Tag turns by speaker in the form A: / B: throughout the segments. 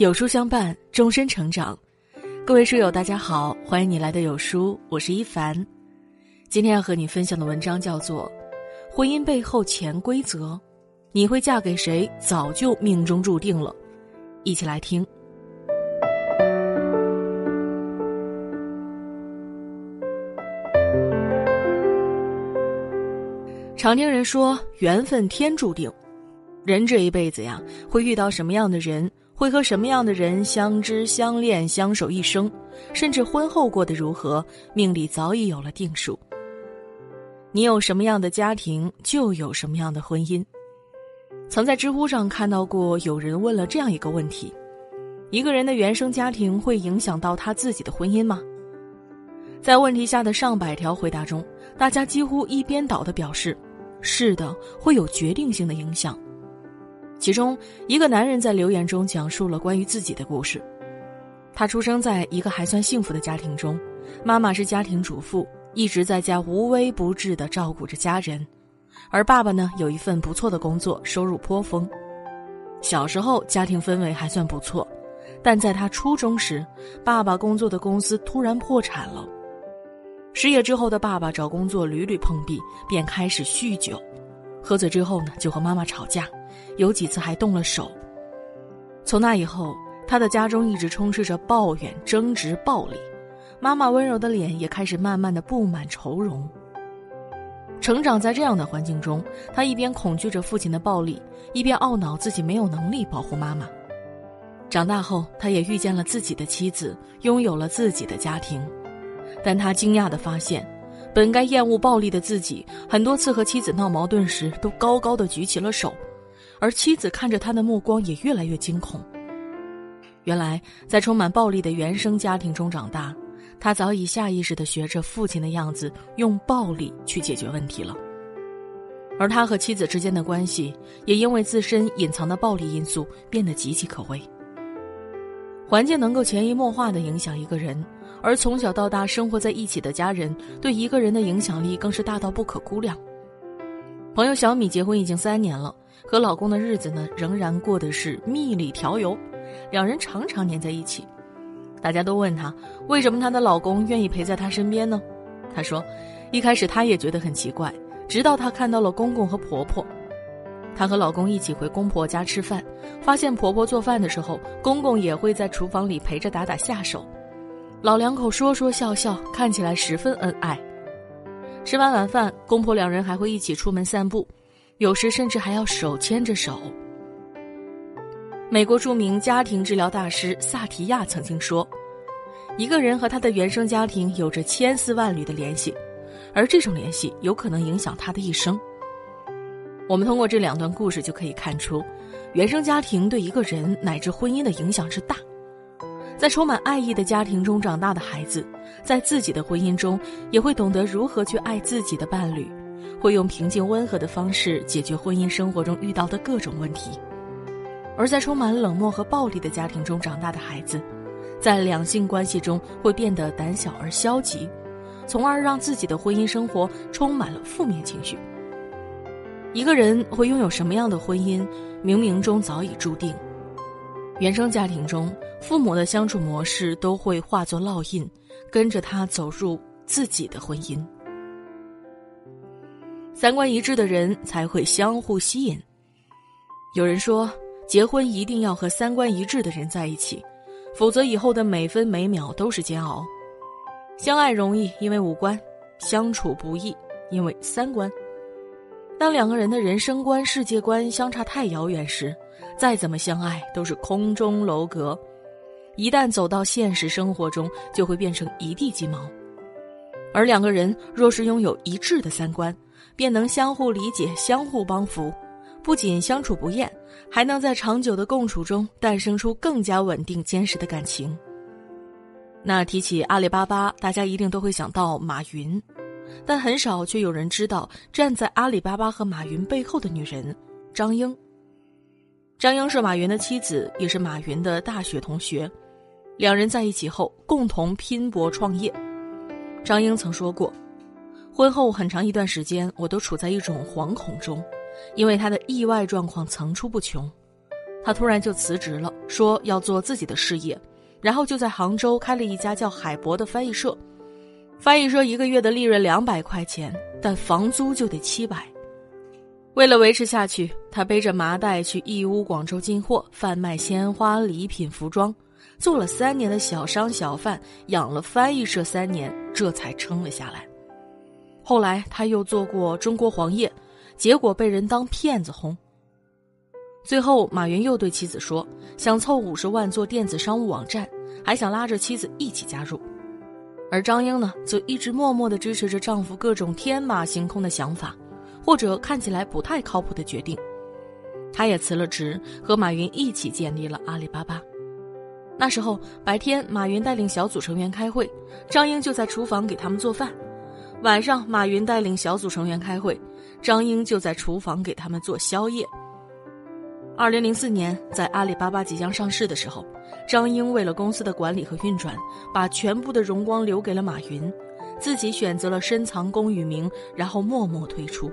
A: 有书相伴，终身成长。各位书友，大家好，欢迎你来到有书，我是一凡。今天要和你分享的文章叫做《婚姻背后潜规则》，你会嫁给谁，早就命中注定了。一起来听。常听人说，缘分天注定，人这一辈子呀，会遇到什么样的人？会和什么样的人相知相恋相守一生，甚至婚后过得如何，命里早已有了定数。你有什么样的家庭，就有什么样的婚姻。曾在知乎上看到过有人问了这样一个问题：一个人的原生家庭会影响到他自己的婚姻吗？在问题下的上百条回答中，大家几乎一边倒的表示，是的，会有决定性的影响。其中一个男人在留言中讲述了关于自己的故事。他出生在一个还算幸福的家庭中，妈妈是家庭主妇，一直在家无微不至的照顾着家人，而爸爸呢有一份不错的工作，收入颇丰。小时候家庭氛围还算不错，但在他初中时，爸爸工作的公司突然破产了。失业之后的爸爸找工作屡屡碰壁，便开始酗酒，喝醉之后呢就和妈妈吵架。有几次还动了手。从那以后，他的家中一直充斥着抱怨、争执、暴力，妈妈温柔的脸也开始慢慢的布满愁容。成长在这样的环境中，他一边恐惧着父亲的暴力，一边懊恼自己没有能力保护妈妈。长大后，他也遇见了自己的妻子，拥有了自己的家庭，但他惊讶的发现，本该厌恶暴力的自己，很多次和妻子闹矛盾时，都高高的举起了手。而妻子看着他的目光也越来越惊恐。原来，在充满暴力的原生家庭中长大，他早已下意识的学着父亲的样子，用暴力去解决问题了。而他和妻子之间的关系，也因为自身隐藏的暴力因素变得岌岌可危。环境能够潜移默化的影响一个人，而从小到大生活在一起的家人，对一个人的影响力更是大到不可估量。朋友小米结婚已经三年了。和老公的日子呢，仍然过的是蜜里调油，两人常常黏在一起。大家都问她，为什么她的老公愿意陪在她身边呢？她说，一开始她也觉得很奇怪，直到她看到了公公和婆婆。她和老公一起回公婆家吃饭，发现婆婆做饭的时候，公公也会在厨房里陪着打打下手。老两口说说笑笑，看起来十分恩爱。吃完晚饭，公婆两人还会一起出门散步。有时甚至还要手牵着手。美国著名家庭治疗大师萨提亚曾经说：“一个人和他的原生家庭有着千丝万缕的联系，而这种联系有可能影响他的一生。”我们通过这两段故事就可以看出，原生家庭对一个人乃至婚姻的影响之大。在充满爱意的家庭中长大的孩子，在自己的婚姻中也会懂得如何去爱自己的伴侣。会用平静温和的方式解决婚姻生活中遇到的各种问题，而在充满冷漠和暴力的家庭中长大的孩子，在两性关系中会变得胆小而消极，从而让自己的婚姻生活充满了负面情绪。一个人会拥有什么样的婚姻，冥冥中早已注定。原生家庭中父母的相处模式都会化作烙印，跟着他走入自己的婚姻。三观一致的人才会相互吸引。有人说，结婚一定要和三观一致的人在一起，否则以后的每分每秒都是煎熬。相爱容易，因为五官；相处不易，因为三观。当两个人的人生观、世界观相差太遥远时，再怎么相爱都是空中楼阁。一旦走到现实生活中，就会变成一地鸡毛。而两个人若是拥有一致的三观，便能相互理解、相互帮扶，不仅相处不厌，还能在长久的共处中诞生出更加稳定、坚实的感情。那提起阿里巴巴，大家一定都会想到马云，但很少却有人知道站在阿里巴巴和马云背后的女人张英。张英是马云的妻子，也是马云的大学同学，两人在一起后共同拼搏创业。张英曾说过。婚后很长一段时间，我都处在一种惶恐中，因为他的意外状况层出不穷。他突然就辞职了，说要做自己的事业，然后就在杭州开了一家叫海博的翻译社。翻译社一个月的利润两百块钱，但房租就得七百。为了维持下去，他背着麻袋去义乌、广州进货，贩卖鲜花、礼品、服装，做了三年的小商小贩，养了翻译社三年，这才撑了下来。后来他又做过中国黄页，结果被人当骗子轰。最后，马云又对妻子说：“想凑五十万做电子商务网站，还想拉着妻子一起加入。”而张英呢，则一直默默的支持着丈夫各种天马行空的想法，或者看起来不太靠谱的决定。她也辞了职，和马云一起建立了阿里巴巴。那时候白天，马云带领小组成员开会，张英就在厨房给他们做饭；晚上，马云带领小组成员开会，张英就在厨房给他们做宵夜。二零零四年，在阿里巴巴即将上市的时候，张英为了公司的管理和运转，把全部的荣光留给了马云，自己选择了深藏功与名，然后默默退出。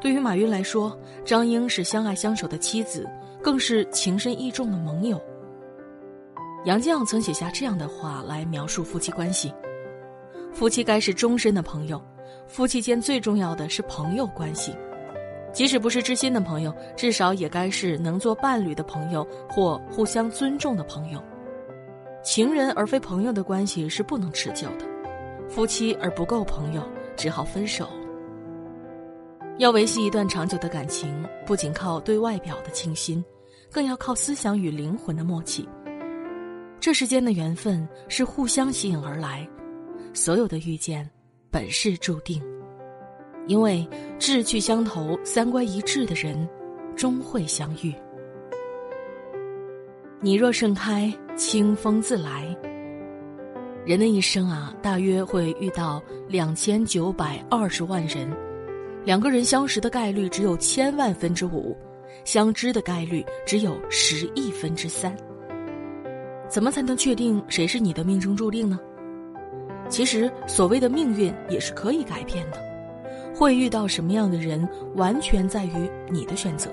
A: 对于马云来说，张英是相爱相守的妻子，更是情深意重的盟友。杨绛曾写下这样的话来描述夫妻关系：夫妻该是终身的朋友，夫妻间最重要的是朋友关系。即使不是知心的朋友，至少也该是能做伴侣的朋友或互相尊重的朋友。情人而非朋友的关系是不能持久的，夫妻而不够朋友，只好分手。要维系一段长久的感情，不仅靠对外表的倾心，更要靠思想与灵魂的默契。这世间的缘分是互相吸引而来，所有的遇见，本是注定。因为志趣相投、三观一致的人，终会相遇。你若盛开，清风自来。人的一生啊，大约会遇到两千九百二十万人，两个人相识的概率只有千万分之五，相知的概率只有十亿分之三。怎么才能确定谁是你的命中注定呢？其实，所谓的命运也是可以改变的。会遇到什么样的人，完全在于你的选择。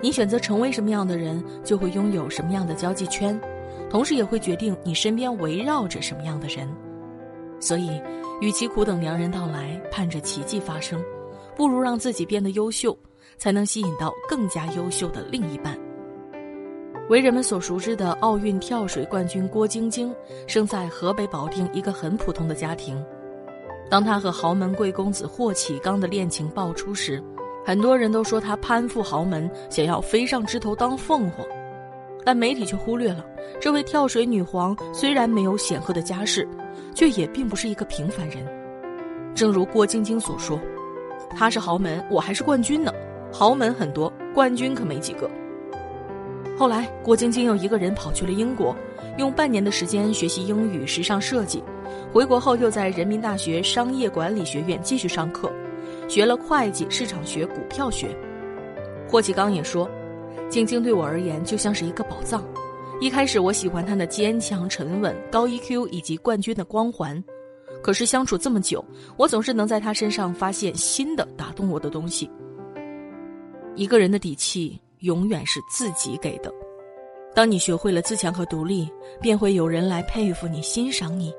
A: 你选择成为什么样的人，就会拥有什么样的交际圈，同时也会决定你身边围绕着什么样的人。所以，与其苦等良人到来，盼着奇迹发生，不如让自己变得优秀，才能吸引到更加优秀的另一半。为人们所熟知的奥运跳水冠军郭晶晶，生在河北保定一个很普通的家庭。当她和豪门贵公子霍启刚的恋情爆出时，很多人都说她攀附豪门，想要飞上枝头当凤凰。但媒体却忽略了，这位跳水女皇虽然没有显赫的家世，却也并不是一个平凡人。正如郭晶晶所说：“她是豪门，我还是冠军呢。豪门很多，冠军可没几个。”后来，郭晶晶又一个人跑去了英国，用半年的时间学习英语、时尚设计。回国后，又在人民大学商业管理学院继续上课，学了会计、市场学、股票学。霍启刚也说：“晶晶对我而言就像是一个宝藏。一开始我喜欢她的坚强、沉稳、高 EQ 以及冠军的光环，可是相处这么久，我总是能在她身上发现新的打动我的东西。一个人的底气永远是自己给的。当你学会了自强和独立，便会有人来佩服你、欣赏你。”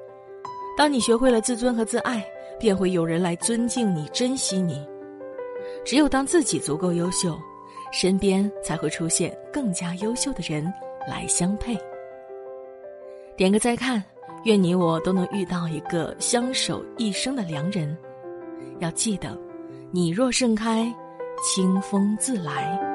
A: 当你学会了自尊和自爱，便会有人来尊敬你、珍惜你。只有当自己足够优秀，身边才会出现更加优秀的人来相配。点个再看，愿你我都能遇到一个相守一生的良人。要记得，你若盛开，清风自来。